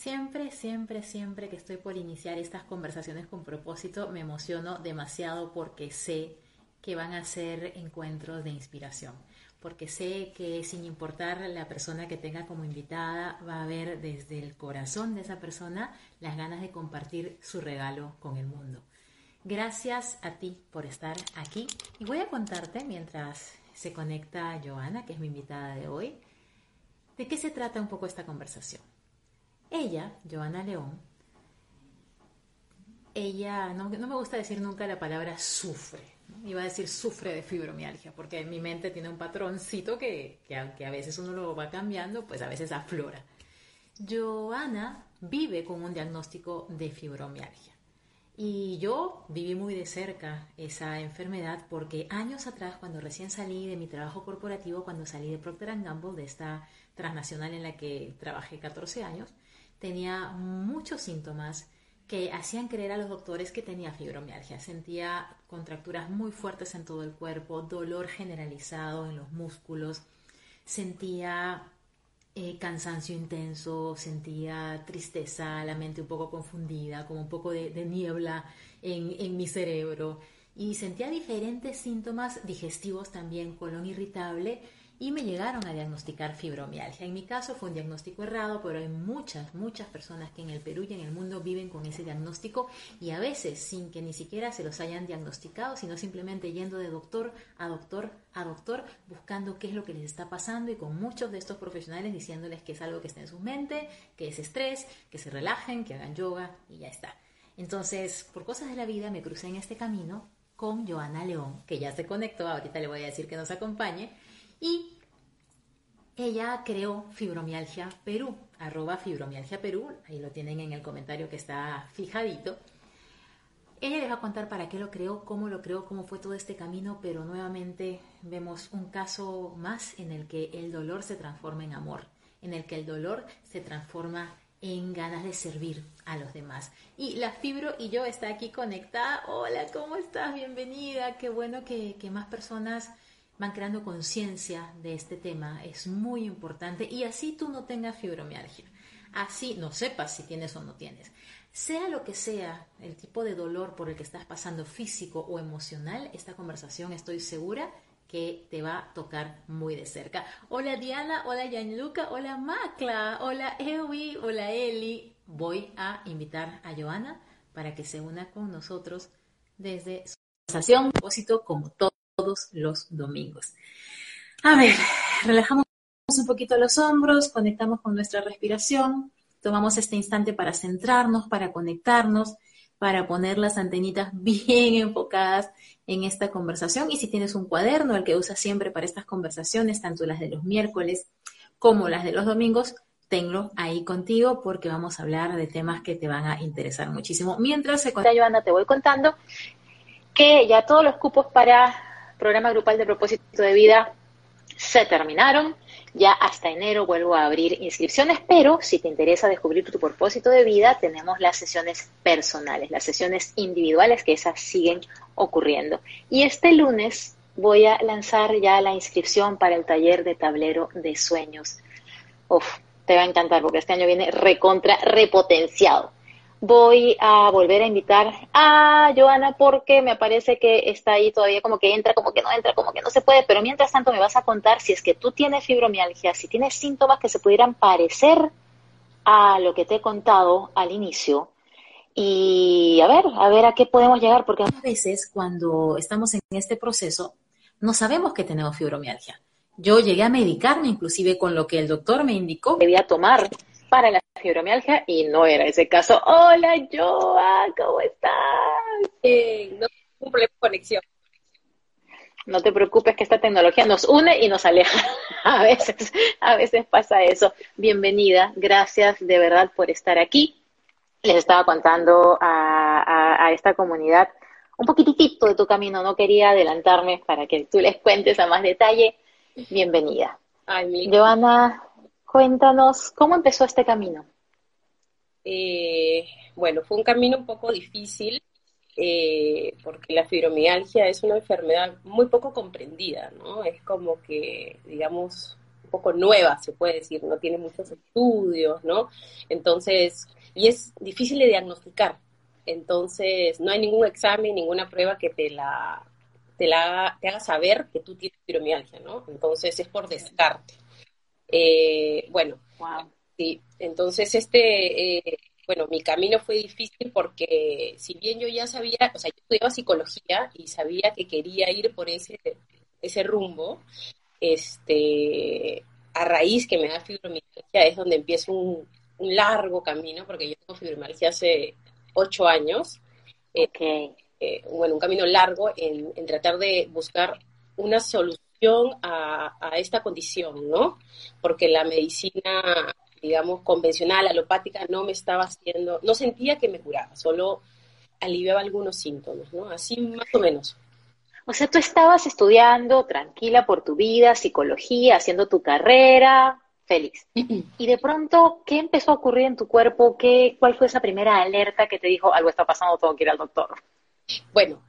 Siempre, siempre, siempre que estoy por iniciar estas conversaciones con propósito, me emociono demasiado porque sé que van a ser encuentros de inspiración, porque sé que sin importar la persona que tenga como invitada, va a haber desde el corazón de esa persona las ganas de compartir su regalo con el mundo. Gracias a ti por estar aquí y voy a contarte mientras se conecta Joana, que es mi invitada de hoy, de qué se trata un poco esta conversación. Ella, Joana León, ella, no, me gusta decir nunca la palabra sufre, iba a decir sufre de fibromialgia, porque en mi mente tiene un patroncito que, que aunque a veces uno lo va cambiando, pues a veces aflora. Joana vive con un diagnóstico de fibromialgia. Y yo viví muy de cerca esa enfermedad porque años atrás, cuando recién salí de mi trabajo corporativo, cuando salí de Procter Gamble, de esta transnacional en la que trabajé 14 años, tenía muchos síntomas que hacían creer a los doctores que tenía fibromialgia. Sentía contracturas muy fuertes en todo el cuerpo, dolor generalizado en los músculos, sentía eh, cansancio intenso, sentía tristeza, la mente un poco confundida, como un poco de, niebla en, en mi cerebro. Y sentía diferentes síntomas digestivos también, colon irritable, y me llegaron a diagnosticar fibromialgia. En mi caso fue un diagnóstico errado, pero hay muchas, muchas personas que en el Perú y en el mundo viven con ese diagnóstico y a veces sin que ni siquiera se los hayan diagnosticado, sino simplemente yendo de doctor a doctor a doctor buscando qué es lo que les está pasando y con muchos de estos profesionales diciéndoles que es algo que está en su mente, que es estrés, que se relajen, que hagan yoga y ya está. Entonces, por cosas de la vida me crucé en este camino con Joana León, que ya se conectó, ahorita le voy a decir que nos acompañe y ella creó Fibromialgia Perú, arroba Fibromialgia Perú, ahí lo tienen en el comentario que está fijadito. Ella les va a contar para qué lo creó, cómo lo creó, cómo fue todo este camino, pero nuevamente vemos un caso más en el que el dolor se transforma en amor, en el que el dolor se transforma en ganas de servir a los demás. Y la Fibro y yo está aquí conectada. Hola, ¿cómo estás? Bienvenida. Qué bueno que, que más personas van creando conciencia de este tema, es muy importante y así tú no tengas fibromialgia, así no sepas si tienes o no tienes. Sea lo que sea el tipo de dolor por el que estás pasando físico o emocional, esta conversación estoy segura que te va a tocar muy de cerca. Hola Diana, hola Gianluca, hola Macla, hola Ewi, hola Eli. Voy a invitar a Joana para que se una con nosotros desde su conversación, propósito como todo todos los domingos. A ver, relajamos un poquito los hombros, conectamos con nuestra respiración, tomamos este instante para centrarnos, para conectarnos, para poner las antenitas bien enfocadas en esta conversación. Y si tienes un cuaderno, el que usas siempre para estas conversaciones, tanto las de los miércoles como las de los domingos, tenlo ahí contigo porque vamos a hablar de temas que te van a interesar muchísimo. Mientras se cuenta, Joana, te voy contando que ya todos los cupos para programa grupal de propósito de vida se terminaron. Ya hasta enero vuelvo a abrir inscripciones, pero si te interesa descubrir tu propósito de vida, tenemos las sesiones personales, las sesiones individuales, que esas siguen ocurriendo. Y este lunes voy a lanzar ya la inscripción para el taller de tablero de sueños. Uf, te va a encantar porque este año viene recontra repotenciado voy a volver a invitar a Joana porque me parece que está ahí todavía como que entra, como que no entra, como que no se puede, pero mientras tanto me vas a contar si es que tú tienes fibromialgia, si tienes síntomas que se pudieran parecer a lo que te he contado al inicio. Y a ver, a ver a qué podemos llegar, porque a veces cuando estamos en este proceso no sabemos que tenemos fibromialgia. Yo llegué a medicarme inclusive con lo que el doctor me indicó. Debía tomar para la fibromialgia y no era ese caso. Hola, Joa, ¿cómo estás? Eh, no problema de conexión. No te preocupes que esta tecnología nos une y nos aleja. A veces, a veces pasa eso. Bienvenida, gracias de verdad por estar aquí. Les estaba contando a, a esta comunidad un poquitito de tu camino. No quería adelantarme para que tú les cuentes a más detalle. Bienvenida. Ay, Joana, cuéntanos, ¿cómo empezó este camino? Eh, bueno, fue un camino un poco difícil eh, porque la fibromialgia es una enfermedad muy poco comprendida, ¿no? Es como que, digamos, un poco nueva, se puede decir, no tiene muchos estudios, ¿no? Entonces, y es difícil de diagnosticar. Entonces, no hay ningún examen, ninguna prueba que te la, te la te haga saber que tú tienes fibromialgia, ¿no? Entonces, es por descarte. Eh, bueno, sí, entonces este, eh, bueno, mi camino fue difícil porque si bien yo ya sabía, o sea, yo estudiaba psicología y sabía que quería ir por ese, ese rumbo, este, a raíz que me da fibromialgia es donde empiezo un, largo camino, porque yo tengo fibromialgia hace ocho años. Okay. Eh, bueno, un camino largo en, en tratar de buscar una solución a, esta condición, ¿no? Porque la medicina, digamos, convencional, alopática, no me estaba haciendo, no sentía que me curaba, solo aliviaba algunos síntomas, ¿no? Así más o menos. O sea, tú estabas estudiando tranquila por tu vida, psicología, haciendo tu carrera, feliz. Y de pronto, ¿qué empezó a ocurrir en tu cuerpo? ¿Qué, ¿Cuál fue esa primera alerta que te dijo, algo está pasando, tengo que ir al doctor? Bueno,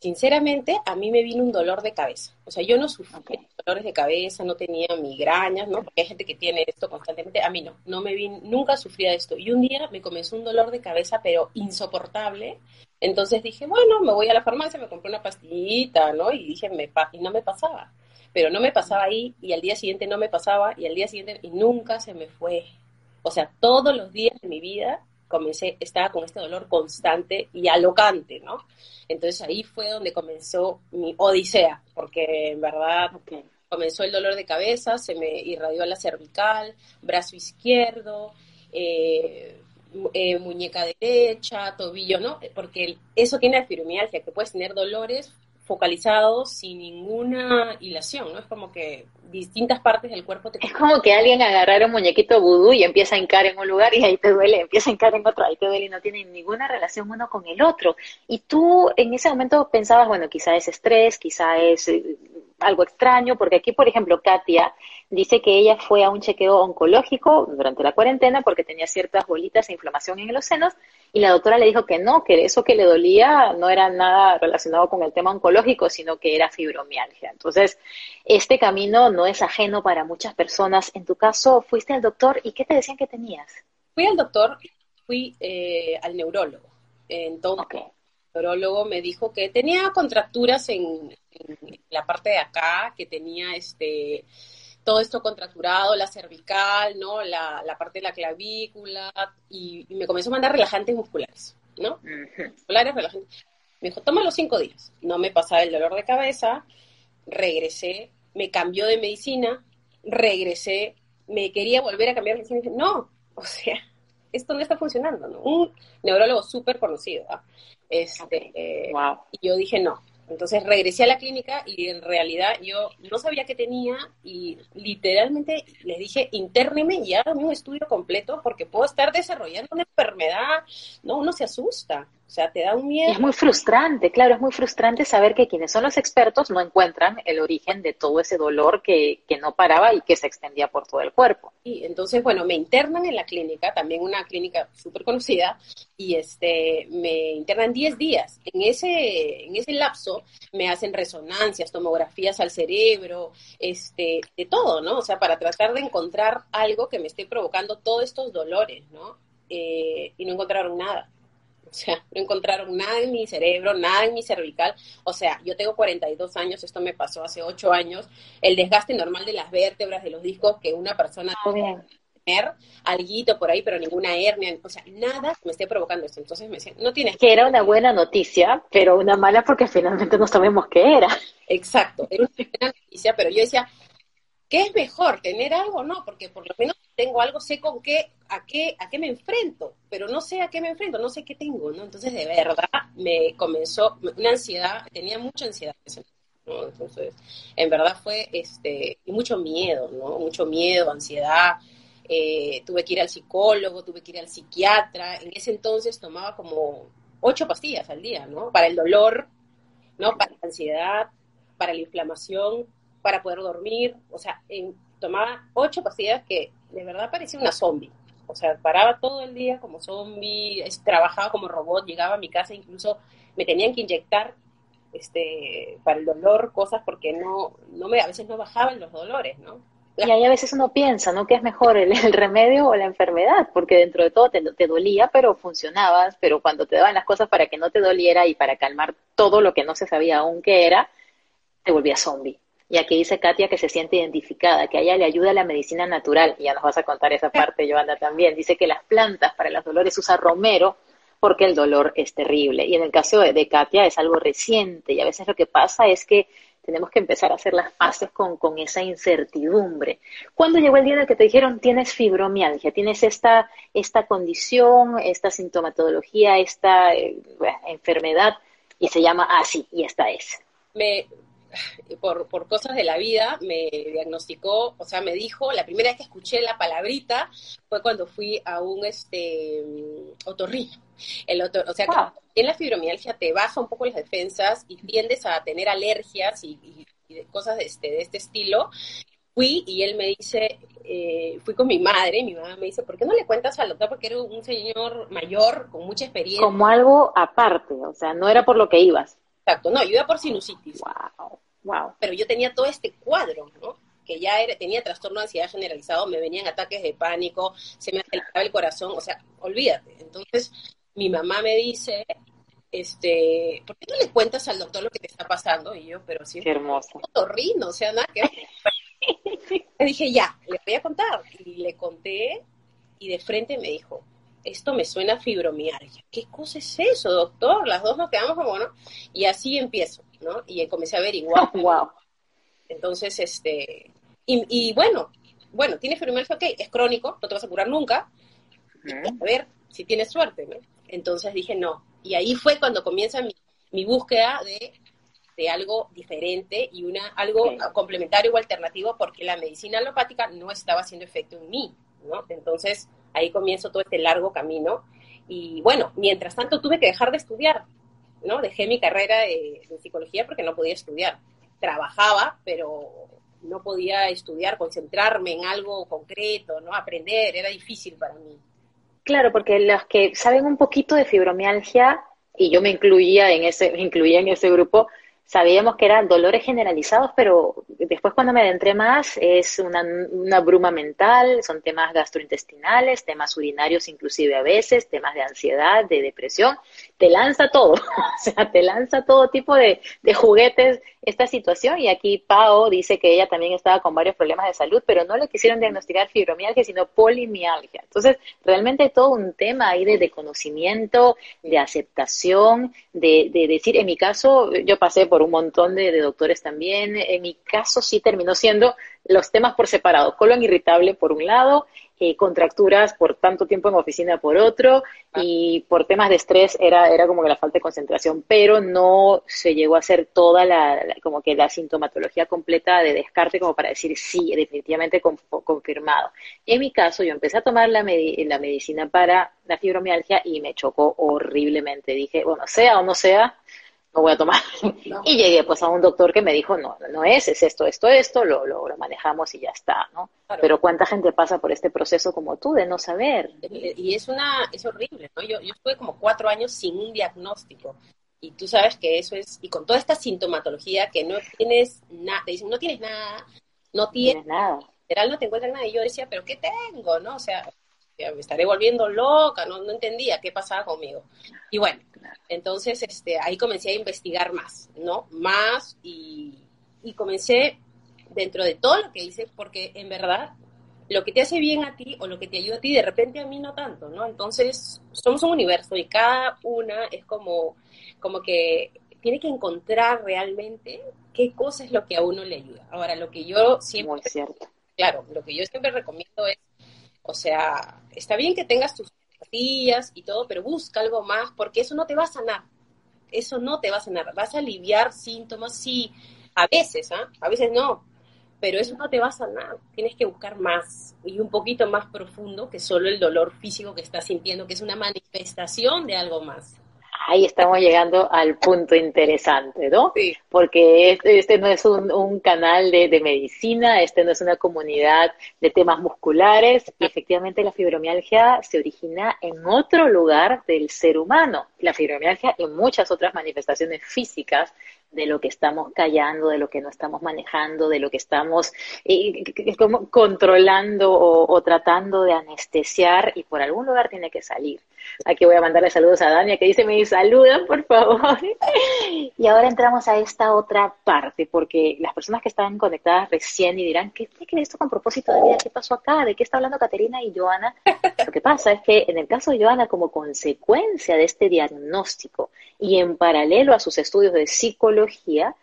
sinceramente, a mí me vino un dolor de cabeza. O sea, yo no sufría dolores de cabeza, no tenía migrañas, ¿no? Porque hay gente que tiene esto constantemente. A mí no, no me vi, nunca sufría esto. Y un día me comenzó un dolor de cabeza, pero insoportable. Entonces dije, bueno, me voy a la farmacia, me compré una pastillita, ¿no? Y dije, me y no me pasaba. Pero no me pasaba ahí, y al día siguiente no me pasaba, y al día siguiente, y nunca se me fue. O sea, todos los días de mi vida comencé, estaba con este dolor constante y alocante, ¿no? Entonces ahí fue donde comenzó mi odisea, porque en verdad comenzó el dolor de cabeza, se me irradió la cervical, brazo izquierdo, eh, eh, muñeca derecha, tobillo, ¿no? Porque eso tiene fibromialgia, que puedes tener dolores focalizados sin ninguna hilación, ¿no? Es como que distintas partes del cuerpo te... Es como que alguien agarrara un muñequito vudú y empieza a hincar en un lugar y ahí te duele, empieza a hincar en otro, ahí te duele y no tiene ninguna relación uno con el otro. Y tú en ese momento pensabas, bueno, quizá es estrés, quizá es eh, algo extraño, porque aquí, por ejemplo, Katia dice que ella fue a un chequeo oncológico durante la cuarentena porque tenía ciertas bolitas e inflamación en los senos y la doctora le dijo que no, que eso que le dolía no era nada relacionado con el tema oncológico, sino que era fibromialgia. Entonces, este camino no es ajeno para muchas personas. En tu caso, fuiste al doctor y ¿qué te decían que tenías? Fui al doctor, fui eh, al neurólogo. Entonces, el neurólogo me dijo que tenía contracturas en, en la parte de acá, que tenía este todo esto contracturado, la cervical, ¿no? La, parte de la clavícula, y, me comenzó a mandar relajantes musculares, ¿no? Musculares, relajantes. Me dijo, toma los cinco días. No me pasaba el dolor de cabeza, regresé, me cambió de medicina, regresé, me quería volver a cambiar de medicina y dije, no, o sea, esto no está funcionando, ¿no? Un neurólogo súper conocido, ¿ah? Este, eh, y yo dije, no, entonces regresé a la clínica y en realidad yo no sabía qué tenía y literalmente les dije, interneme y hágame un estudio completo porque puedo estar desarrollando una enfermedad. No, uno se asusta. O sea, te da un miedo. Es muy frustrante, claro, es muy frustrante saber que quienes son los expertos no encuentran el origen de todo ese dolor que, que no paraba y que se extendía por todo el cuerpo. Y entonces, bueno, me internan en la clínica, también una clínica súper conocida, y este, me internan 10 días. En ese, en ese lapso me hacen resonancias, tomografías al cerebro, este, de todo, ¿no? O sea, para tratar de encontrar algo que me esté provocando todos estos dolores, ¿no? Eh, y no encontraron nada. O sea, no encontraron nada en mi cerebro, nada en mi cervical. O sea, yo tengo 42 años, esto me pasó hace 8 años. El desgaste normal de las vértebras, de los discos que una persona puede tener, alguito por ahí, pero ninguna hernia. O sea, nada me esté provocando esto. Entonces me decían, no tienes. Que era una buena noticia, pero una mala porque finalmente no sabemos qué era. Exacto, era una buena noticia, pero yo decía, ¿qué es mejor? ¿Tener algo? No, porque por lo menos tengo algo, sé con qué, a qué, a qué me enfrento, pero no sé a qué me enfrento, no sé qué tengo, ¿no? Entonces, de verdad, me comenzó una ansiedad, tenía mucha ansiedad. ¿no? Entonces, en verdad fue, este, mucho miedo, ¿no? Mucho miedo, ansiedad, eh, tuve que ir al psicólogo, tuve que ir al psiquiatra, en ese entonces tomaba como ocho pastillas al día, ¿no? Para el dolor, ¿no? Para la ansiedad, para la inflamación, para poder dormir, o sea, tomaba ocho pastillas que de verdad parecía una zombie. O sea, paraba todo el día como zombie, trabajaba como robot, llegaba a mi casa, incluso me tenían que inyectar este, para el dolor cosas porque no, no me, a veces no bajaban los dolores, ¿no? Y ahí a veces uno piensa, ¿no? ¿Qué es mejor, el, remedio o la enfermedad? Porque dentro de todo te, te, dolía, pero funcionabas, pero cuando te daban las cosas para que no te doliera y para calmar todo lo que no se sabía aún que era, te volvías zombie. Y aquí dice Katia que se siente identificada, que a ella le ayuda la medicina natural, y ya nos vas a contar esa parte, Joana, también. Dice que las plantas para los dolores usa romero porque el dolor es terrible. Y en el caso de, Katia es algo reciente, y a veces lo que pasa es que tenemos que empezar a hacer las paces con, con esa incertidumbre. ¿Cuándo llegó el día en el que te dijeron tienes fibromialgia, tienes esta, esta condición, esta sintomatología, esta eh, enfermedad, y se llama así, y esta es? Me, por, por cosas de la vida, me diagnosticó, o sea, me dijo, la primera vez que escuché la palabrita fue cuando fui a un este otorrino. El o sea, que en la fibromialgia te baja un poco las defensas y tiendes a tener alergias y, cosas de este, de este estilo. Fui y él me dice, eh, fui con mi madre y mi mamá me dice, ¿por qué no le cuentas al doctor? Porque era un señor mayor con mucha experiencia. Como algo aparte, o sea, no era por lo que ibas. Exacto, no, yo iba por sinusitis. Wow, wow. Pero yo tenía todo este cuadro, ¿no? Que ya era, tenía trastorno de ansiedad generalizado, me venían ataques de pánico, se me aceleraba el corazón, o sea, olvídate. Entonces, mi mamá me dice, este, ¿por qué no le cuentas al doctor lo que te está pasando? Y yo, pero sí. Qué hermoso. Torrino, o sea, nada que Le dije, ya, le voy a contar. Y le conté, y de frente me dijo, esto me suena a fibromialgia. ¿Qué cosa es eso, doctor? Las dos nos quedamos como, ¿no? Y así empiezo, ¿no? Y comencé a averiguar. wow. Entonces, este, y, bueno, bueno, tiene fibromialgia, ok, es crónico, no te vas a curar nunca. A ver si tienes suerte, ¿no? Entonces dije, no. Y ahí fue cuando comienza mi, mi búsqueda de, de, algo diferente y una, algo complementario o alternativo porque la medicina alopática no estaba haciendo efecto en mí, ¿no? Entonces, ahí comienzo todo este largo camino. Y bueno, mientras tanto tuve que dejar de estudiar, ¿no? Dejé mi carrera de, psicología porque no podía estudiar. Trabajaba, pero no podía estudiar, concentrarme en algo concreto, ¿no? Aprender, era difícil para mí. Claro, porque los que saben un poquito de fibromialgia, y yo me incluía en ese, me incluía en ese grupo, sabíamos que eran dolores generalizados, pero después cuando me adentré más es una, una, bruma mental, son temas gastrointestinales, temas urinarios inclusive a veces, temas de ansiedad, de depresión, te lanza todo, o sea, te lanza todo tipo de, de juguetes esta situación y aquí Pao dice que ella también estaba con varios problemas de salud, pero no le quisieron diagnosticar fibromialgia, sino polimialgia. Entonces, realmente todo un tema ahí de, conocimiento, de aceptación, de, de, decir, en mi caso, yo pasé por un montón de, de doctores también, en mi caso sí terminó siendo los temas por separado, colon irritable por un lado, eh, contracturas por tanto tiempo en oficina por otro ah. y por temas de estrés era, era como que la falta de concentración, pero no se llegó a hacer toda la, como que la sintomatología completa de descarte como para decir sí, definitivamente confirmado. En mi caso yo empecé a tomar la, la medicina para la fibromialgia y me chocó horriblemente. Dije, bueno, sea o no sea, no voy a tomar. Y llegué pues a un doctor que me dijo, no, no es, es esto, esto, esto, lo, lo, manejamos y ya está, ¿no? Pero cuánta gente pasa por este proceso como tú de no saber. Y es una, es horrible, ¿no? Yo, yo estuve como cuatro años sin un diagnóstico. Y tú sabes que eso es, y con toda esta sintomatología que no tienes nada, te dicen, no tienes nada, no tienes, nada. Literal no te encuentras nada. Y yo decía, pero ¿qué tengo? ¿No? O sea, me estaré volviendo loca, no, no entendía qué pasaba conmigo. Y bueno, entonces este, ahí comencé a investigar más, ¿no? Más y, y comencé dentro de todo lo que hice, porque en verdad lo que te hace bien a ti o lo que te ayuda a ti, de repente a mí no tanto, ¿no? Entonces, somos un universo y cada una es como, como que tiene que encontrar realmente qué cosa es lo que a uno le ayuda. Ahora, lo que yo siempre... Muy cierto. Claro, lo que yo siempre recomiendo es o sea, está bien que tengas tus pastillas y todo, pero busca algo más porque eso no te va a sanar. Eso no te va a sanar. Vas a aliviar síntomas, sí, A veces, ¿ah? A veces no. Pero eso no te va a sanar. Tienes que buscar más y un poquito más profundo que solo el dolor físico que estás sintiendo, que es una manifestación de algo más ahí estamos llegando al punto interesante, ¿no? Sí. Porque este, este no es un, canal de, de, medicina, este no es una comunidad de temas musculares. Y efectivamente la fibromialgia se origina en otro lugar del ser humano. La fibromialgia y muchas otras manifestaciones físicas de lo que estamos callando, de lo que no estamos manejando, de lo que estamos eh, como controlando o, tratando de anestesiar y por algún lugar tiene que salir. Aquí voy a mandarle saludos a Dania que dice, me saludan, por favor. y ahora entramos a esta otra parte, porque las personas que están conectadas recién y dirán, ¿qué tiene esto con propósito de vida? ¿Qué pasó acá? ¿De qué está hablando Caterina y Joana? Lo que pasa es que en el caso de Joana, como consecuencia de este diagnóstico y en paralelo a sus estudios de psicología,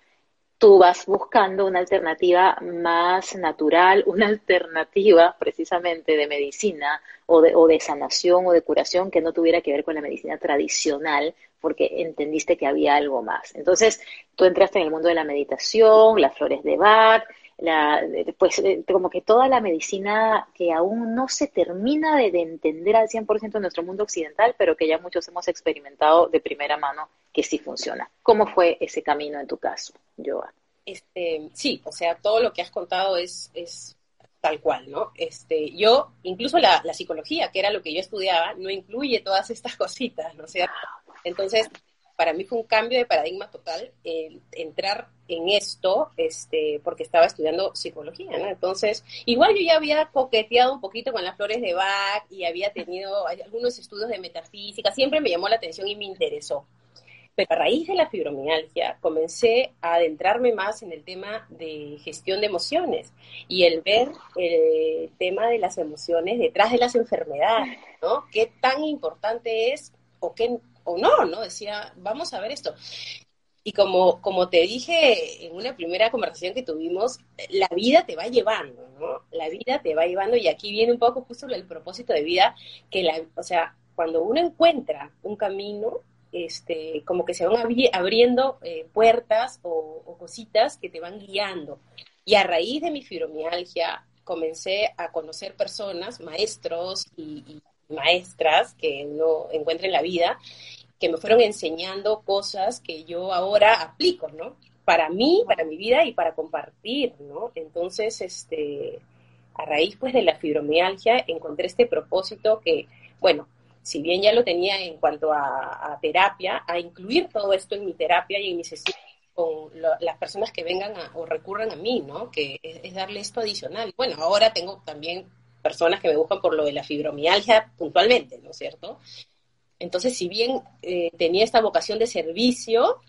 tú vas buscando una alternativa más natural, una alternativa precisamente de medicina o de, o de sanación o de curación que no tuviera que ver con la medicina tradicional, porque entendiste que había algo más. Entonces, tú entraste en el mundo de la meditación, las flores de Bach, la, pues eh, como que toda la medicina que aún no se termina de, de entender al 100% en nuestro mundo occidental, pero que ya muchos hemos experimentado de primera mano que sí funciona. ¿Cómo fue ese camino en tu caso, Joa? Este, sí, o sea, todo lo que has contado es, es tal cual, ¿no? Este, yo, incluso la, psicología, que era lo que yo estudiaba, no incluye todas estas cositas, ¿no? Entonces, para mí fue un cambio de paradigma total entrar en esto, este, porque estaba estudiando psicología, ¿no? Entonces, igual yo ya había coqueteado un poquito con las flores de Bach y había tenido algunos estudios de metafísica, siempre me llamó la atención y me interesó. Pero a raíz de la fibromialgia comencé a adentrarme más en el tema de gestión de emociones y el ver el tema de las emociones detrás de las enfermedades, ¿no? ¿Qué tan importante es o qué o no, ¿no? Decía, vamos a ver esto. Y como, como te dije en una primera conversación que tuvimos, la vida te va llevando, ¿no? La vida te va llevando y aquí viene un poco justo el propósito de vida, que la, o sea, cuando uno encuentra un camino, este, como que se van abriendo eh, puertas o, cositas que te van guiando. Y a raíz de mi fibromialgia comencé a conocer personas, maestros y, maestras que uno encuentra en la vida que me fueron enseñando cosas que yo ahora aplico, ¿no? Para mí, para mi vida y para compartir, ¿no? Entonces, este, a raíz pues de la fibromialgia encontré este propósito que, bueno, si bien ya lo tenía en cuanto a, terapia, a incluir todo esto en mi terapia y en mi sesión con las personas que vengan o recurran a mí, ¿no? Que es, es, darle esto adicional. Bueno, ahora tengo también personas que me buscan por lo de la fibromialgia puntualmente, ¿no es cierto? Entonces, si bien eh, tenía esta vocación de servicio,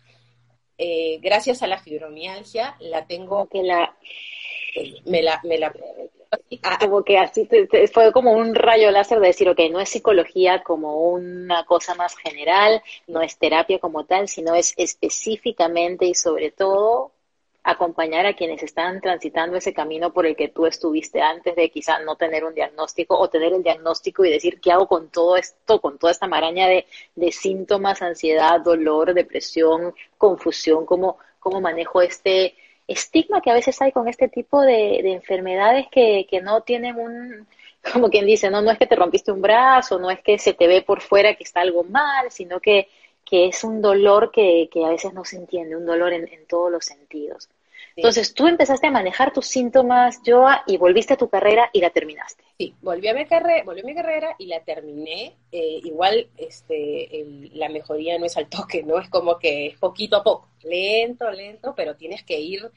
eh, gracias a la fibromialgia la tengo que la eh, me la me la como que así fue como un rayo láser de decir, ok, no es psicología como una cosa más general, no es terapia como tal, sino es específicamente y sobre todo acompañar a quienes están transitando ese camino por el que tú estuviste antes de quizá no tener un diagnóstico o tener el diagnóstico y decir, ¿qué hago con todo esto, con toda esta maraña de, síntomas, ansiedad, dolor, depresión, confusión? ¿Cómo, ¿Cómo manejo este estigma que a veces hay con este tipo de, enfermedades que, que no tienen un, como quien dice, no, no es que te rompiste un brazo, no es que se te ve por fuera que está algo mal, sino que, que es un dolor que, que a veces no se entiende, un dolor en, en todos los sentidos. Entonces, tú empezaste a manejar tus síntomas, Joa, y volviste a tu carrera y la terminaste. Sí, volví a mi, carrera, volví a mi carrera y la terminé. Eh, igual este, la mejoría no es al toque, ¿no? Es como que es poquito a poco, lento, lento, pero tienes que ir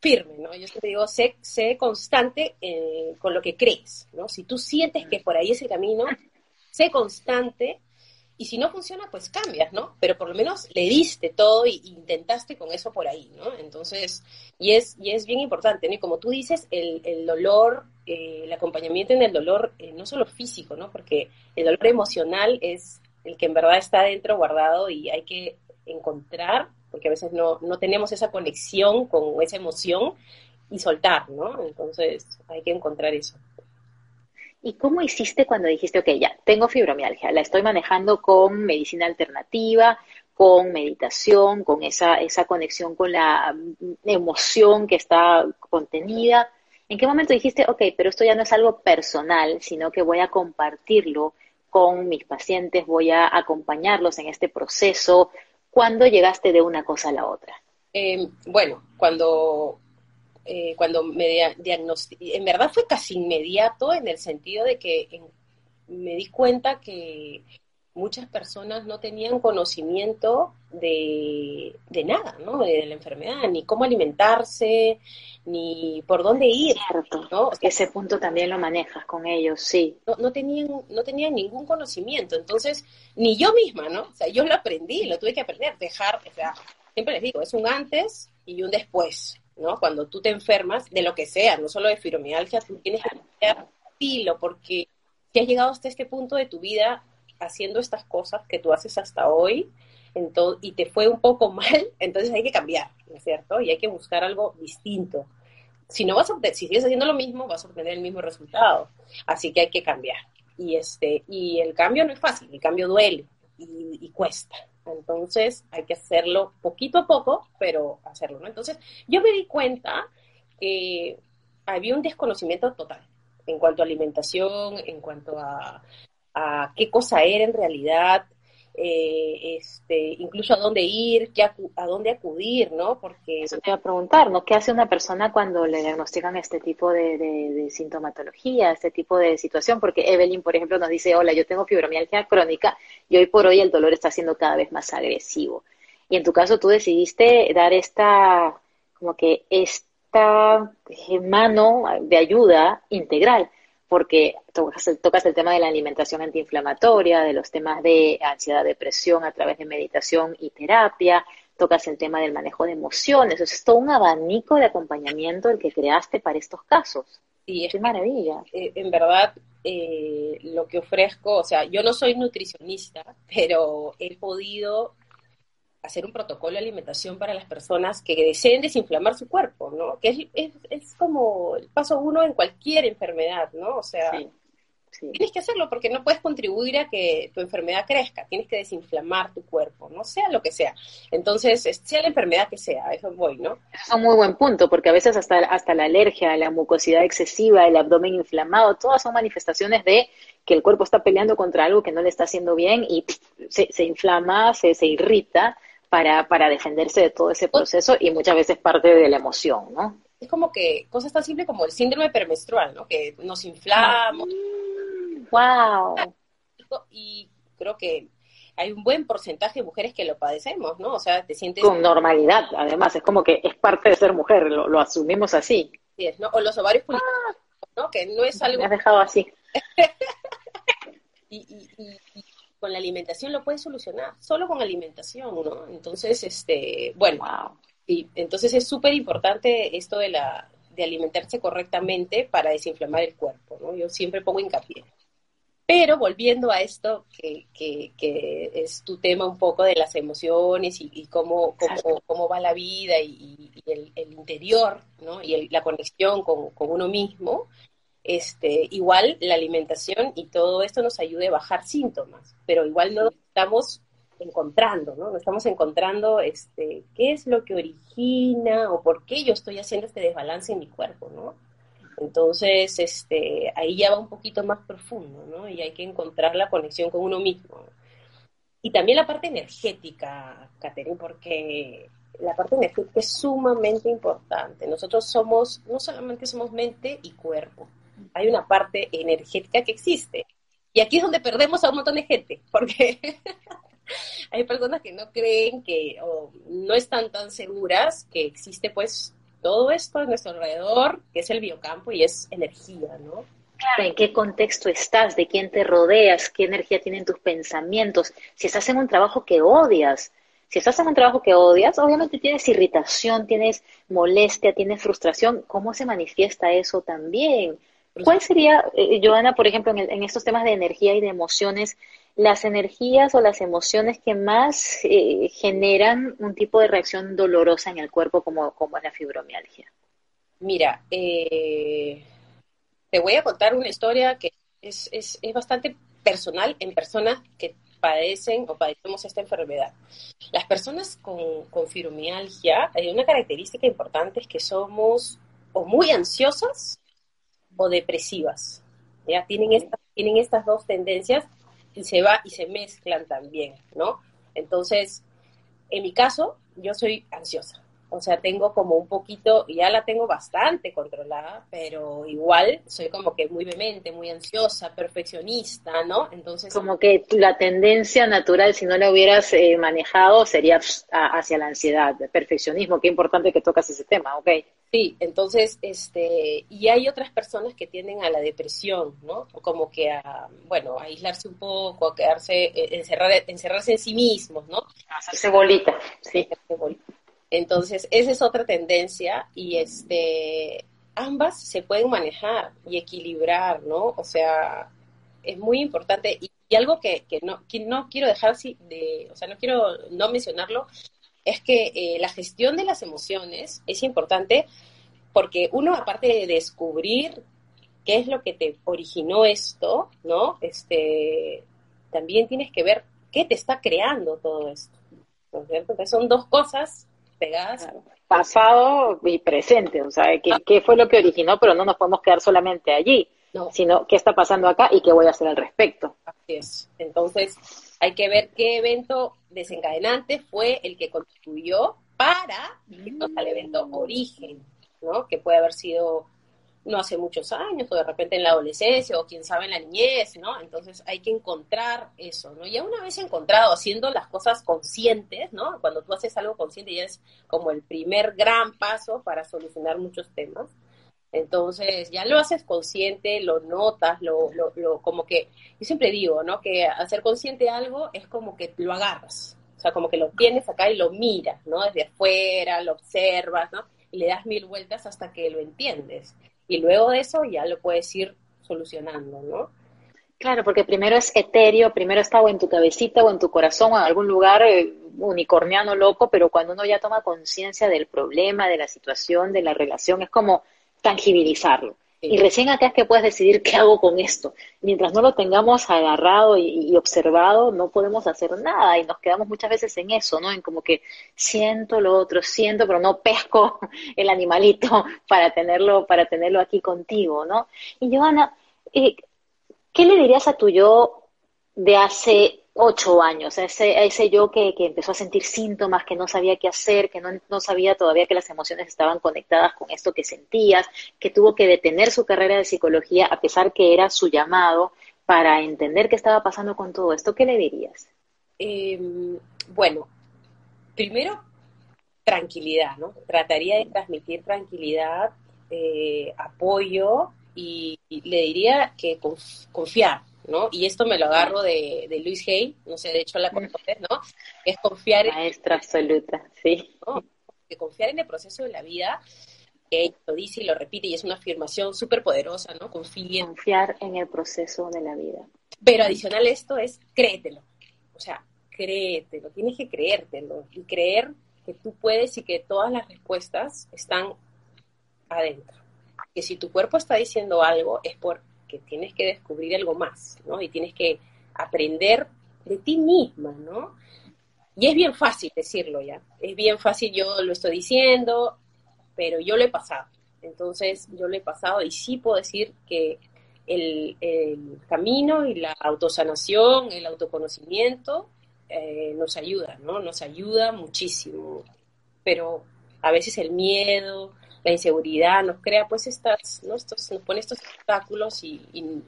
firme, ¿no? Yo te digo, sé, sé constante eh, con lo que crees, ¿no? Si tú sientes que por ahí es el camino, sé constante y si no funciona, pues cambias, ¿no? Pero por lo menos le diste todo y, intentaste con eso por ahí, ¿no? Entonces, y es, y es bien importante, ¿no? Y como tú dices, el, el dolor, eh, el acompañamiento en el dolor, eh, no solo físico, ¿no? Porque el dolor emocional es el que en verdad está dentro guardado y hay que encontrar, porque a veces no, no tenemos esa conexión con esa emoción y soltar, ¿no? Entonces, hay que encontrar eso. ¿Y cómo hiciste cuando dijiste, ok, ya, tengo fibromialgia, la estoy manejando con medicina alternativa, con meditación, con esa, esa conexión con la emoción que está contenida. ¿En qué momento dijiste, ok, pero esto ya no es algo personal, sino que voy a compartirlo con mis pacientes, voy a acompañarlos en este proceso? ¿Cuándo llegaste de una cosa a la otra? Eh, bueno, cuando, eh, cuando me diagnostiqué, en verdad fue casi inmediato en el sentido de que me di cuenta que muchas personas no tenían conocimiento de, nada, ¿no? De, la enfermedad, ni cómo alimentarse, ni por dónde ir. Cierto, ¿no? ese punto también lo manejas con ellos, sí. No, no, tenían, no tenían ningún conocimiento, entonces, ni yo misma, ¿no? O sea, yo lo aprendí, lo tuve que aprender, dejar, o sea, siempre les digo, es un antes y un después, ¿no? Cuando tú te enfermas de lo que sea, no solo de fibromialgia, tú tienes que cambiar filo, porque si has llegado hasta este punto de tu vida, haciendo estas cosas que tú haces hasta hoy y te fue un poco mal, entonces hay que cambiar, ¿no es cierto? Y hay que buscar algo distinto. Si no vas a, si sigues haciendo lo mismo, vas a obtener el mismo resultado. Así que hay que cambiar. Y este, y el cambio no es fácil, el cambio duele y cuesta. Entonces hay que hacerlo poquito a poco, pero hacerlo, ¿no? Entonces yo me di cuenta que había un desconocimiento total en cuanto a alimentación, en cuanto a a qué cosa era en realidad, eh, este, incluso a dónde ir, qué a dónde acudir, ¿no? Porque... Eso te iba a preguntar, ¿no? ¿Qué hace una persona cuando le diagnostican este tipo de, de, sintomatología, este tipo de situación? Porque Evelyn, por ejemplo, nos dice, hola, yo tengo fibromialgia crónica y hoy por hoy el dolor está siendo cada vez más agresivo. Y en tu caso tú decidiste dar esta, como que esta mano de ayuda integral porque tocas, el tema de la alimentación antiinflamatoria, de los temas de ansiedad, depresión a través de meditación y terapia, tocas el tema del manejo de emociones, es todo un abanico de acompañamiento el que creaste para estos casos. Y es maravilla. Eh, en verdad, eh, lo que ofrezco, o sea, yo no soy nutricionista, pero he podido hacer un protocolo de alimentación para las personas que deseen desinflamar su cuerpo, ¿no? Que es, es, como el paso uno en cualquier enfermedad, ¿no? O sea, tienes que hacerlo porque no puedes contribuir a que tu enfermedad crezca, tienes que desinflamar tu cuerpo, no sea lo que sea. Entonces, sea la enfermedad que sea, eso voy, ¿no? es un muy buen punto, porque a veces hasta, hasta la alergia, la mucosidad excesiva, el abdomen inflamado, todas son manifestaciones de que el cuerpo está peleando contra algo que no le está haciendo bien y se, se inflama, se, se irrita para, para defenderse de todo ese proceso y muchas veces parte de la emoción, ¿no? Es como que cosas tan simples como el síndrome premenstrual, ¿no? Que nos inflamos. ¡Wow! Y creo que hay un buen porcentaje de mujeres que lo padecemos, ¿no? O sea, te sientes... Con normalidad, además, es como que es parte de ser mujer, lo, asumimos así. Sí, ¿no? O los ovarios poliquísticos, ¿no? Que no es algo... Me has dejado así. y, y, con la alimentación lo puedes solucionar, solo con alimentación, ¿no? Entonces, este, bueno, y entonces es súper importante esto de la de alimentarse correctamente para desinflamar el cuerpo, ¿no? Yo siempre pongo hincapié. Pero volviendo a esto, que, que, es tu tema un poco de las emociones y, cómo, cómo, cómo, va la vida y, el, interior, ¿no? Y la conexión con, con, uno mismo, este, igual la alimentación y todo esto nos ayude a bajar síntomas, pero igual no estamos encontrando, ¿no? No estamos encontrando este, qué es lo que origina o por qué yo estoy haciendo este desbalance en mi cuerpo, ¿no? Entonces, este, ahí ya va un poquito más profundo, ¿no? Y hay que encontrar la conexión con uno mismo. Y también la parte energética, Catherine, porque la parte energética es sumamente importante. Nosotros somos, no solamente somos mente y cuerpo, hay una parte energética que existe. Y aquí es donde perdemos a un montón de gente, porque hay personas que no creen que, o no están tan seguras que existe pues todo esto a nuestro alrededor, que es el biocampo y es energía, ¿no? En qué contexto estás, de quién te rodeas, qué energía tienen tus pensamientos, si estás en un trabajo que odias, si estás en un trabajo que odias, obviamente tienes irritación, tienes molestia, tienes frustración, ¿cómo se manifiesta eso también? ¿Cuál sería, eh, Joana, por ejemplo, en, estos temas de energía y de emociones, las energías o las emociones que más eh, generan un tipo de reacción dolorosa en el cuerpo como, como es la fibromialgia? Mira, eh, te voy a contar una historia que es, es, es bastante personal en personas que padecen o padecemos esta enfermedad. Las personas con, con fibromialgia, hay una característica importante es que somos o muy ansiosas o depresivas. ¿ya? Tienen, estas, tienen estas dos tendencias y se va y se mezclan también, ¿no? Entonces, en mi caso, yo soy ansiosa. O sea, tengo como un poquito, ya la tengo bastante controlada, pero igual soy como que muy vehemente, muy ansiosa, perfeccionista, ¿no? Entonces... Como que la tendencia natural, si no la hubieras eh, manejado, sería hacia la ansiedad, perfeccionismo. Qué importante que tocas ese tema, ¿ok? Sí, entonces, este, y hay otras personas que tienden a la depresión, ¿no? Como que a, bueno, a aislarse un poco, a quedarse, eh, encerrar, encerrarse en sí mismos, ¿no? Hacerse bolita, sí. Hacerse bolita. Entonces, esa es otra tendencia y este, ambas se pueden manejar y equilibrar, ¿no? O sea, es muy importante y, algo que, que, no, que no quiero dejar de, o sea, no quiero no mencionarlo, es que eh, la gestión de las emociones es importante porque uno, aparte de descubrir qué es lo que te originó esto, ¿no? Este, también tienes que ver qué te está creando todo esto. ¿no es cierto? Entonces son dos cosas Pasado y presente, o sea, ¿qué, ¿qué, fue lo que originó? Pero no nos podemos quedar solamente allí, sino qué está pasando acá y qué voy a hacer al respecto. Así es. Entonces, hay que ver qué evento desencadenante fue el que contribuyó para mm. al evento origen, ¿no? Que puede haber sido no hace muchos años, o de repente en la adolescencia, o quién sabe en la niñez, ¿no? Entonces hay que encontrar eso, ¿no? Ya una vez encontrado, haciendo las cosas conscientes, ¿no? Cuando tú haces algo consciente ya es como el primer gran paso para solucionar muchos temas. Entonces, ya lo haces consciente, lo notas, lo, lo, lo, como que, yo siempre digo, ¿no? Que hacer consciente algo es como que lo agarras, o sea, como que lo tienes acá y lo miras, ¿no? Desde afuera, lo observas, ¿no? Y le das mil vueltas hasta que lo entiendes y luego de eso ya lo puedes ir solucionando, ¿no? Claro, porque primero es etéreo, primero está o en tu cabecita o en tu corazón o en algún lugar eh, unicorniano loco, pero cuando uno ya toma conciencia del problema, de la situación, de la relación, es como tangibilizarlo. Y recién acá es que puedes decidir qué hago con esto. Mientras no lo tengamos agarrado y, observado, no podemos hacer nada y nos quedamos muchas veces en eso, ¿no? En como que siento lo otro, siento, pero no pesco el animalito para tenerlo, para tenerlo aquí contigo, ¿no? Y Joana, eh, ¿qué le dirías a tu yo de hace ocho años, ese, ese yo que, empezó a sentir síntomas, que no sabía qué hacer, que no, sabía todavía que las emociones estaban conectadas con esto que sentías, que tuvo que detener su carrera de psicología a pesar que era su llamado para entender qué estaba pasando con todo esto, ¿qué le dirías? Em, bueno, primero, tranquilidad, ¿no? Trataría de transmitir tranquilidad, eh, apoyo y, le diría que confiar, ¿no? Y esto me lo agarro de, de Luis Hay, no sé, de hecho la conoces, ¿no? Es confiar en... Maestra absoluta, sí. Que confiar en el proceso de la vida, que lo dice y lo repite, y es una afirmación súper poderosa, ¿no? Confía. Confiar en el proceso de la vida. Pero adicional a esto es créetelo, o sea, créetelo, tienes que creértelo, y creer que tú puedes y que todas las respuestas están adentro. Que si tu cuerpo está diciendo algo es por que tienes que descubrir algo más, ¿no? Y tienes que aprender de ti misma, ¿no? Y es bien fácil decirlo ya, es bien fácil, yo lo estoy diciendo, pero yo lo he pasado. Entonces, yo lo he pasado y sí puedo decir que el, camino y la autosanación, el autoconocimiento, eh, nos ayuda, ¿no? Nos ayuda muchísimo. Pero a veces el miedo, la inseguridad nos crea pues estas, ¿no? Estos, nos pone estos obstáculos y,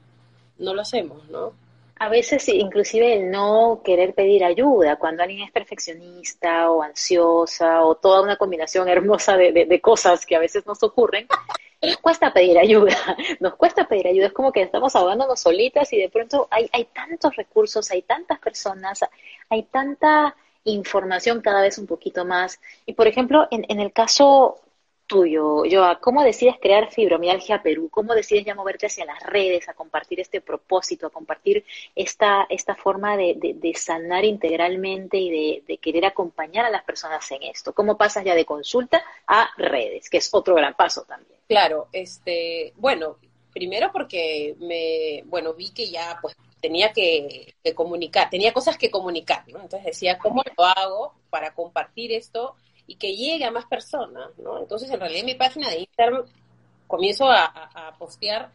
no lo hacemos, ¿no? A veces inclusive el no querer pedir ayuda, cuando alguien es perfeccionista o ansiosa o toda una combinación hermosa de, de, cosas que a veces nos ocurren, nos cuesta pedir ayuda, nos cuesta pedir ayuda, es como que estamos ahogándonos solitas y de pronto hay, hay tantos recursos, hay tantas personas, hay tanta información cada vez un poquito más. Y por ejemplo, en, en el caso tuyo, Joa, ¿cómo decides crear Fibromialgia Perú? ¿Cómo decides ya moverte hacia las redes, a compartir este propósito, a compartir esta, esta forma de, sanar integralmente y de, querer acompañar a las personas en esto? ¿Cómo pasas ya de consulta a redes, que es otro gran paso también? Claro, este, bueno, primero porque me, bueno, vi que ya pues tenía que, comunicar, tenía cosas que comunicar, ¿no? Entonces decía, ¿cómo lo hago para compartir esto y que llegue a más personas, ¿no? Entonces, en realidad, en mi página de Instagram comienzo a, postear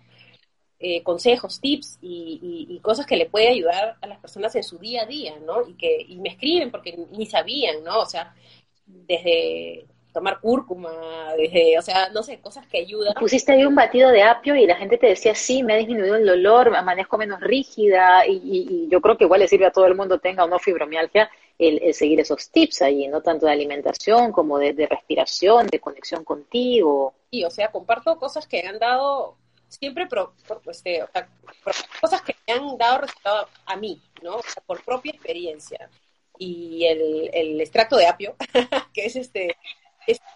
eh, consejos, tips y, cosas que le puede ayudar a las personas en su día a día, ¿no? Y que y me escriben porque ni sabían, ¿no? O sea, desde tomar cúrcuma, desde, o sea, no sé, cosas que ayudan. Pusiste ahí un batido de apio y la gente te decía, sí, me ha disminuido el dolor, amanezco menos rígida y, yo creo que igual le sirve a todo el mundo, tenga o no fibromialgia, el, seguir esos tips ahí, no tanto de alimentación como de, respiración, de conexión contigo. Sí, o sea, comparto cosas que han dado siempre pro, este, cosas que me han dado resultado a mí, ¿no? O sea, por propia experiencia. Y el, el extracto de apio, que es este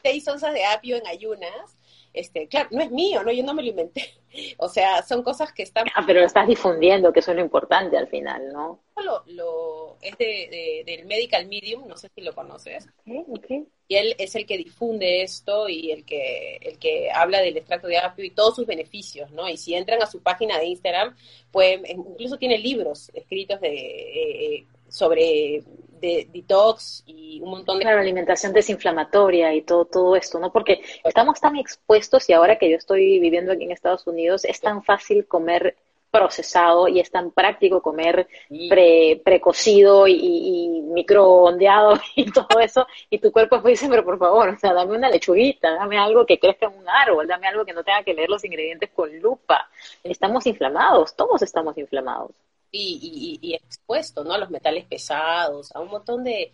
seis onzas de apio en ayunas, este, claro, no es mío, no, yo no me lo inventé. O sea, son cosas que están... Ah, pero lo estás difundiendo, que eso es lo importante al final, ¿no? Lo, lo, es de, del Medical Medium, no sé si lo conoces. Y él es el que difunde esto y el que, el que habla del extracto de apio y todos sus beneficios, ¿no? Y si entran a su página de Instagram, pues incluso tiene libros escritos de, eh, eh, sobre de detox y un montón de... Claro, alimentación desinflamatoria y todo, todo esto, ¿no? Porque estamos tan expuestos y ahora que yo estoy viviendo aquí en Estados Unidos, es tan fácil comer procesado y es tan práctico comer pre, precocido y, y, microondeado y todo eso, y tu cuerpo pues dice, pero por favor, o sea, dame una lechuguita, dame algo que crezca en un árbol, dame algo que no tenga que leer los ingredientes con lupa. Estamos inflamados, todos estamos inflamados y, expuesto, ¿no? A los metales pesados, a un montón de,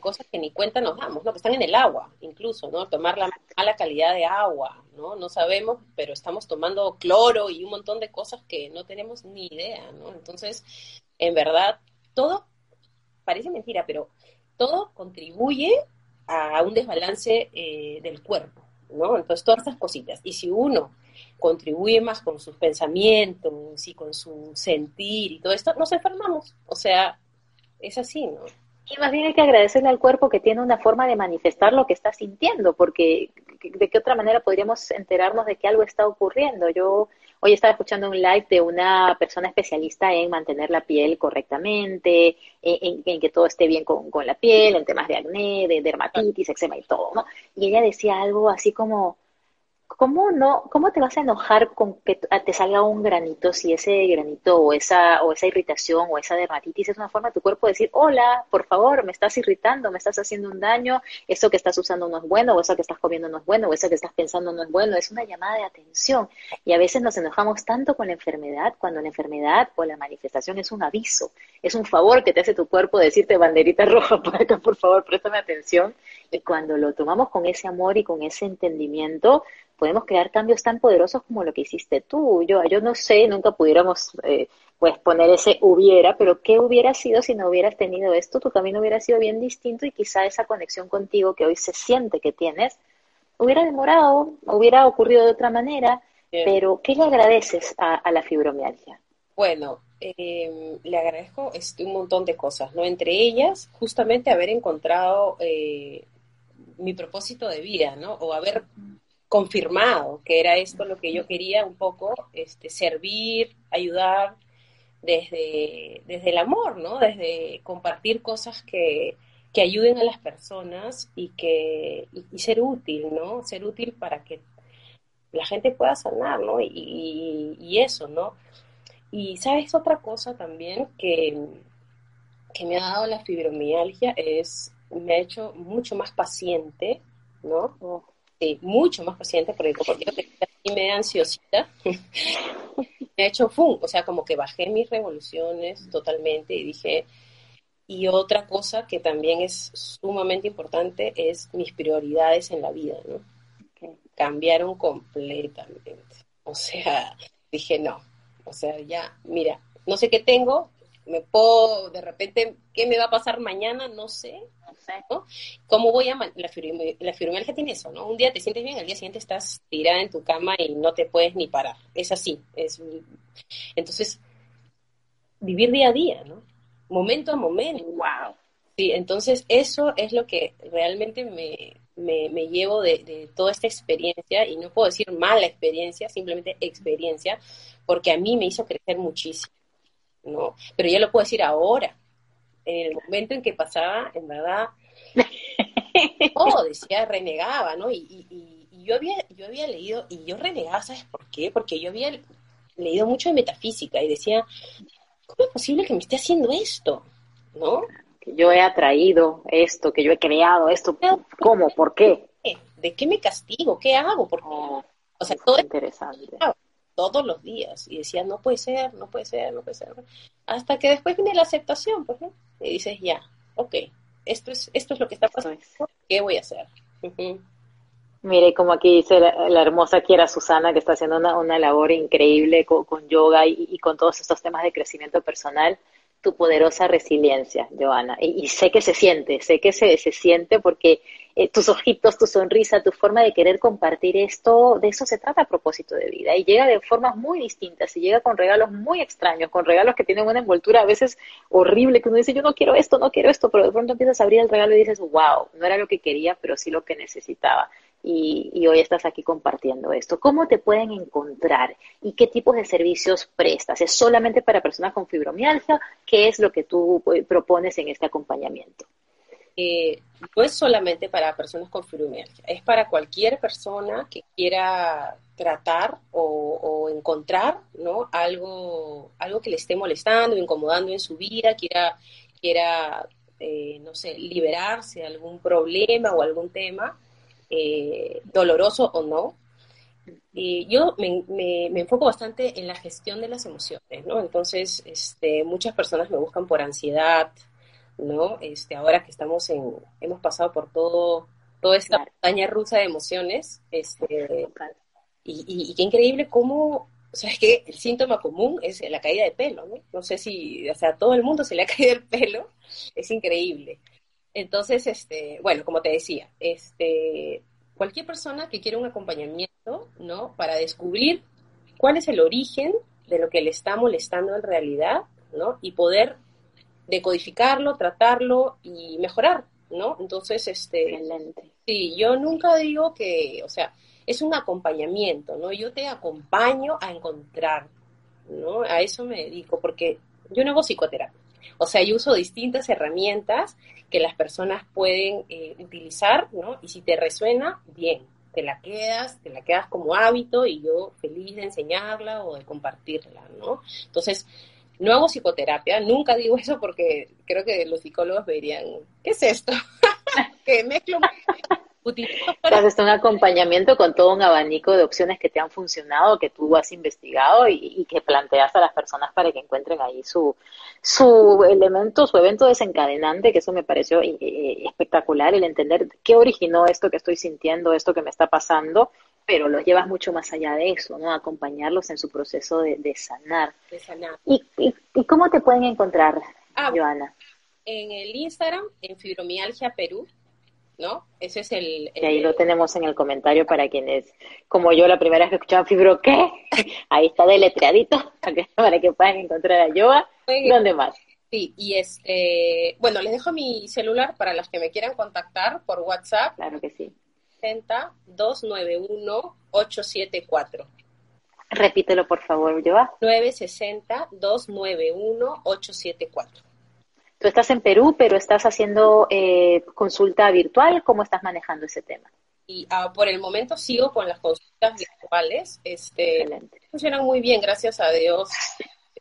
cosas que ni cuenta nos damos, ¿no? Que están en el agua, incluso, ¿no? Tomar la mala calidad de agua, ¿no? No sabemos, pero estamos tomando cloro y un montón de cosas que no tenemos ni idea, ¿no? Entonces, en verdad, todo, parece mentira, pero todo contribuye a un desbalance eh, del cuerpo, ¿no? Entonces, todas estas cositas. Y si uno contribuye más con sus pensamientos y con su sentir y todo esto, nos enfermamos. O sea, es así, ¿no? Y más bien hay que agradecerle al cuerpo que tiene una forma de manifestar lo que está sintiendo, porque de qué otra manera podríamos enterarnos de que algo está ocurriendo. Yo hoy estaba escuchando un live de una persona especialista en mantener la piel correctamente, en, en, que todo esté bien con, con, la piel, en temas de acné, de dermatitis, eczema y todo, ¿no? Y ella decía algo así como, ¿cómo no, cómo te vas a enojar con que te salga un granito si ese granito o esa, o esa irritación o esa dermatitis es una forma de tu cuerpo de decir, hola, por favor, me estás irritando, me estás haciendo un daño, eso que estás usando no es bueno, o eso que estás comiendo no es bueno, o eso que estás pensando no es bueno, es una llamada de atención. Y a veces nos enojamos tanto con la enfermedad, cuando la enfermedad o la manifestación es un aviso, es un favor que te hace tu cuerpo decirte banderita roja para que por favor préstame atención. Y cuando lo tomamos con ese amor y con ese entendimiento, podemos crear cambios tan poderosos como lo que hiciste tú. Yo, yo no sé, nunca pudiéramos eh, pues poner ese hubiera, pero ¿qué hubiera sido si no hubieras tenido esto? Tu camino hubiera sido bien distinto y quizá esa conexión contigo que hoy se siente que tienes hubiera demorado, hubiera ocurrido de otra manera, pero ¿qué le agradeces a, la fibromialgia? Bueno, em, le agradezco este, un montón de cosas, ¿no? Entre ellas, justamente haber encontrado eh, mi propósito de vida, ¿no? O haber confirmado que era esto lo que yo quería un poco, este, servir, ayudar desde, desde el amor, ¿no? Desde compartir cosas que, que ayuden a las personas y que y, ser útil, ¿no? Ser útil para que la gente pueda sanar, ¿no? Y, y, eso, ¿no? Y sabes otra cosa también que, que me ha dado la fibromialgia es, me ha hecho mucho más paciente, ¿no? Oh mucho más paciente, porque como yo y me ansiosita, me ha hecho fum, o sea, como que bajé mis revoluciones totalmente y dije, y otra cosa que también es sumamente importante es mis prioridades en la vida, ¿no? Cambiaron completamente. O sea, dije, no, o sea, ya, mira, no sé qué tengo, me puedo, de repente, ¿qué me va a pasar mañana? No sé, ¿no? ¿Cómo voy a... La, fibromialgia tiene eso, ¿no? Un día te sientes bien, al día siguiente estás tirada en tu cama y no te puedes ni parar. Es así. Es... Entonces, vivir día a día, ¿no? Momento a momento. ¡Wow! Sí, entonces eso es lo que realmente me, me, llevo de, de, toda esta experiencia, y no puedo decir mala experiencia, simplemente experiencia, porque a mí me hizo crecer muchísimo. ¿No? Pero yo lo puedo decir ahora, en el momento en que pasaba, en verdad, oh, decía, renegaba, ¿no? Y, yo, había, yo había leído, y yo renegaba, ¿sabes por qué? Porque yo había leído mucho de metafísica y decía, ¿cómo es posible que me esté haciendo esto? ¿No? Que yo he atraído esto, que yo he creado esto, ¿cómo? ¿Por qué? ¿De qué me castigo? ¿Qué hago? Porque, oh, o sea, todo interesante. Todos los días. Y decía, no puede ser, no puede ser, no puede ser. Hasta que después viene la aceptación, pues, ¿no? Y dices, ya, ok, esto es, esto es lo que está pasando, ¿qué voy a hacer? Mire, como aquí dice la, hermosa Kiera Susana, que está haciendo una, labor increíble con, yoga y, con todos estos temas de crecimiento personal, tu poderosa resiliencia, Joana. Y, sé que se siente, sé que se, se siente porque eh, tus ojitos, tu sonrisa, tu forma de querer compartir esto, de eso se trata a propósito de vida. Y llega de formas muy distintas y llega con regalos muy extraños, con regalos que tienen una envoltura a veces horrible, que uno dice, yo no quiero esto, no quiero esto, pero de pronto empiezas a abrir el regalo y dices, wow, no era lo que quería, pero sí lo que necesitaba. Y, y, hoy estás aquí compartiendo esto. ¿Cómo te pueden encontrar y qué tipos de servicios prestas? ¿Es solamente para personas con fibromialgia? ¿Qué es lo que tú eh, propones en este acompañamiento? No es solamente para personas con fibromialgia, es para cualquier persona que quiera tratar o, encontrar ¿no? algo, algo que le esté molestando, incomodando en su vida, quiera, quiera eh, no sé, liberarse de algún problema o algún tema, eh, doloroso o no. Yo me, me, enfoco bastante en la gestión de las emociones, ¿no? Entonces, este, muchas personas me buscan por ansiedad, ¿no? Este, ahora que estamos en, hemos pasado por todo, toda esta montaña rusa de emociones, este, y, qué increíble cómo, o sea, es que el síntoma común es la caída de pelo, ¿no? No sé si, o sea, a todo el mundo se le ha caído el pelo, es increíble. Entonces, este, bueno, como te decía, este, cualquier persona que quiera un acompañamiento, ¿no? Para descubrir cuál es el origen de lo que le está molestando en realidad, ¿no? Y poder decodificarlo, tratarlo y mejorar, ¿no? Entonces, este, Excelente. sí, yo nunca digo que, o sea, es un acompañamiento, ¿no? Yo te acompaño a encontrar, ¿no? A eso me dedico, porque yo no hago psicoterapia. O sea, yo uso distintas herramientas que las personas pueden eh, utilizar, ¿no? Y si te resuena, bien, te la quedas, te la quedas como hábito y yo feliz de enseñarla o de compartirla, ¿no? Entonces, no hago psicoterapia, nunca digo eso porque creo que los psicólogos verían, ¿qué es esto? que mezclo Haces un acompañamiento con todo un abanico de opciones que te han funcionado, que tú has investigado y, que planteas a las personas para que encuentren ahí su, su elemento, su evento desencadenante, que eso me pareció eh, eh, espectacular, el entender qué originó esto que estoy sintiendo, esto que me está pasando, pero los llevas mucho más allá de eso, ¿no? Acompañarlos en su proceso de, sanar. De sanar. ¿Y, y, cómo te pueden encontrar, ah, Joana? En el Instagram, en Fibromialgia Perú, ¿no? Ese es el, Y ahí lo tenemos en el comentario para quienes, como yo la primera vez que escuchaban Fibro, ¿qué? ahí está deletreadito para que puedan encontrar a Joa. ¿Dónde más? Sí, y este, bueno, les dejo mi celular para las que me quieran contactar por WhatsApp. Claro que sí. 960-291-874. Repítelo, por favor, Joa. 960-291-874. Tú estás en Perú, pero estás haciendo eh, consulta virtual. ¿Cómo estás manejando ese tema? Y ah, por el momento sigo con las consultas virtuales. Este, Funcionan muy bien, gracias a Dios.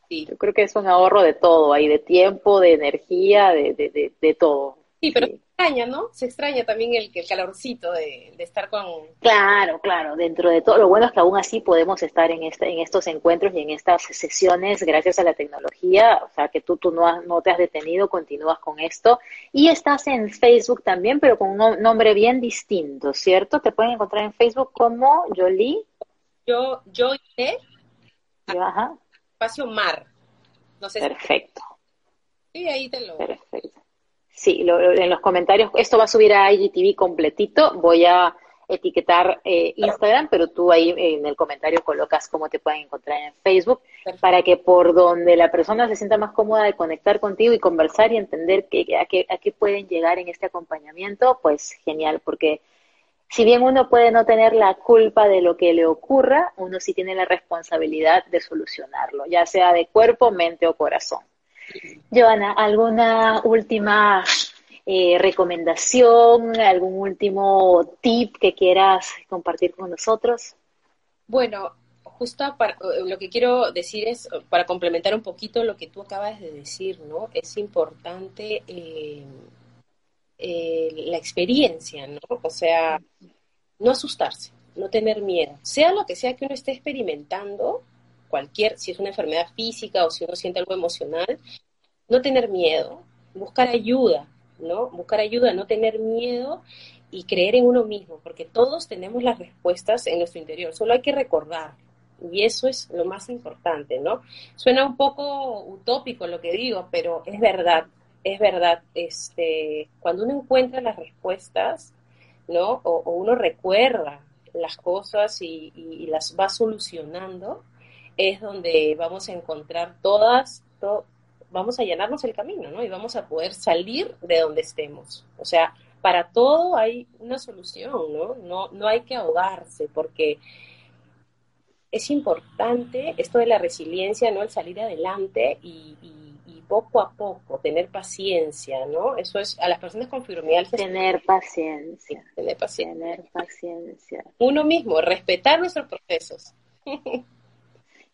Yo creo que es un ahorro de todo, ahí de tiempo, de energía, de, de, de, todo. Sí, pero extraña, ¿no? Se extraña también el, el calorcito de, estar con... Claro, claro, dentro de todo. Lo bueno es que aún así podemos estar en, este, en estos encuentros y en estas sesiones gracias a la tecnología, o sea, que tú, tú no, no te has detenido, continúas con esto. Y estás en Facebook también, pero con un nombre bien distinto, ¿cierto? Te pueden encontrar en Facebook como Jolie. Yo, yo, yo ajá. Espacio Mar. No sé Perfecto. Sí, ahí te lo... Perfecto. Sí, en los comentarios, esto va a subir a IGTV completito, voy a etiquetar eh, Instagram, pero tú ahí en el comentario colocas cómo te pueden encontrar en Facebook, para que por donde la persona se sienta más cómoda de conectar contigo y conversar y entender que, a, qué, a qué pueden llegar en este acompañamiento, pues genial, porque si bien uno puede no tener la culpa de lo que le ocurra, uno sí tiene la responsabilidad de solucionarlo, ya sea de cuerpo, mente o corazón. Joana, ¿alguna última eh, recomendación, algún último tip que quieras compartir con nosotros? Bueno, justo para, lo que quiero decir es, para complementar un poquito lo que tú acabas de decir, ¿no? Es importante eh, eh, la experiencia, ¿no? O sea, no asustarse, no tener miedo, sea lo que sea que uno esté experimentando, cualquier, si es una enfermedad física o si uno siente algo emocional, no tener miedo, buscar ayuda, ¿no? Buscar ayuda, no tener miedo y creer en uno mismo, porque todos tenemos las respuestas en nuestro interior, solo hay que recordar. Y eso es lo más importante, ¿no? Suena un poco utópico lo que digo, pero es verdad, es verdad. Este, cuando uno encuentra las respuestas, ¿no? O, uno recuerda las cosas y, las va solucionando, es donde vamos a encontrar todas, vamos a llenarnos el camino, ¿no? Y vamos a poder salir de donde estemos. O sea, para todo hay una solución, ¿no? No, no hay que ahogarse porque es importante esto de la resiliencia, ¿no? El salir adelante y, poco a poco, tener paciencia, ¿no? Eso es a las personas con fibromialgia. Tener paciencia. tener paciencia. Tener paciencia. Uno mismo, respetar nuestros procesos.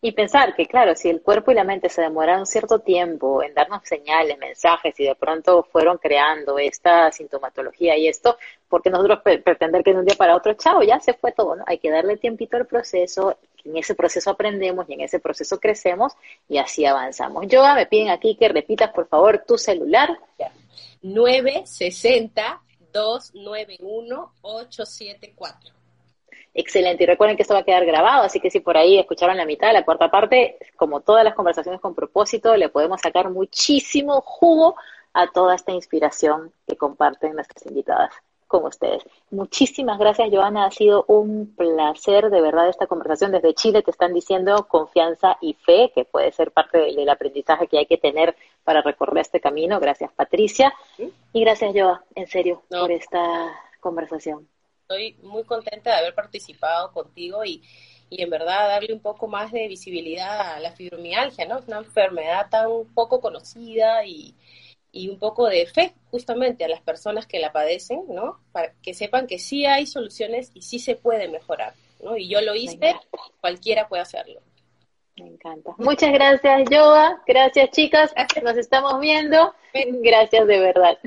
Y pensar que, claro, si el cuerpo y la mente se demoraron cierto tiempo en darnos señales, mensajes y de pronto fueron creando esta sintomatología y esto, porque nosotros pretender que de un día para otro, chao, ya se fue todo, ¿no? Hay que darle tiempito al proceso, en ese proceso aprendemos y en ese proceso crecemos y así avanzamos. Yo me piden aquí que repitas, por favor, tu celular. 960 291 874. Excelente. Y recuerden que esto va a quedar grabado, así que si por ahí escucharon la mitad, la cuarta parte, como todas las conversaciones con propósito, le podemos sacar muchísimo jugo a toda esta inspiración que comparten nuestras invitadas con ustedes. Muchísimas gracias, Joana. Ha sido un placer, de verdad, esta conversación. Desde Chile te están diciendo confianza y fe, que puede ser parte del, aprendizaje que hay que tener para recorrer este camino. Gracias, Patricia. Y gracias, Joa, en serio, por esta conversación estoy muy contenta de haber participado contigo y, y en verdad darle un poco más de visibilidad a la fibromialgia, ¿no? Es una enfermedad tan poco conocida y, y un poco de fe justamente a las personas que la padecen, ¿no? Para que sepan que sí hay soluciones y sí se puede mejorar, ¿no? Y yo lo hice, cualquiera puede hacerlo. Me encanta. Muchas gracias, Joa. Gracias, chicas. Nos estamos viendo. Gracias de verdad.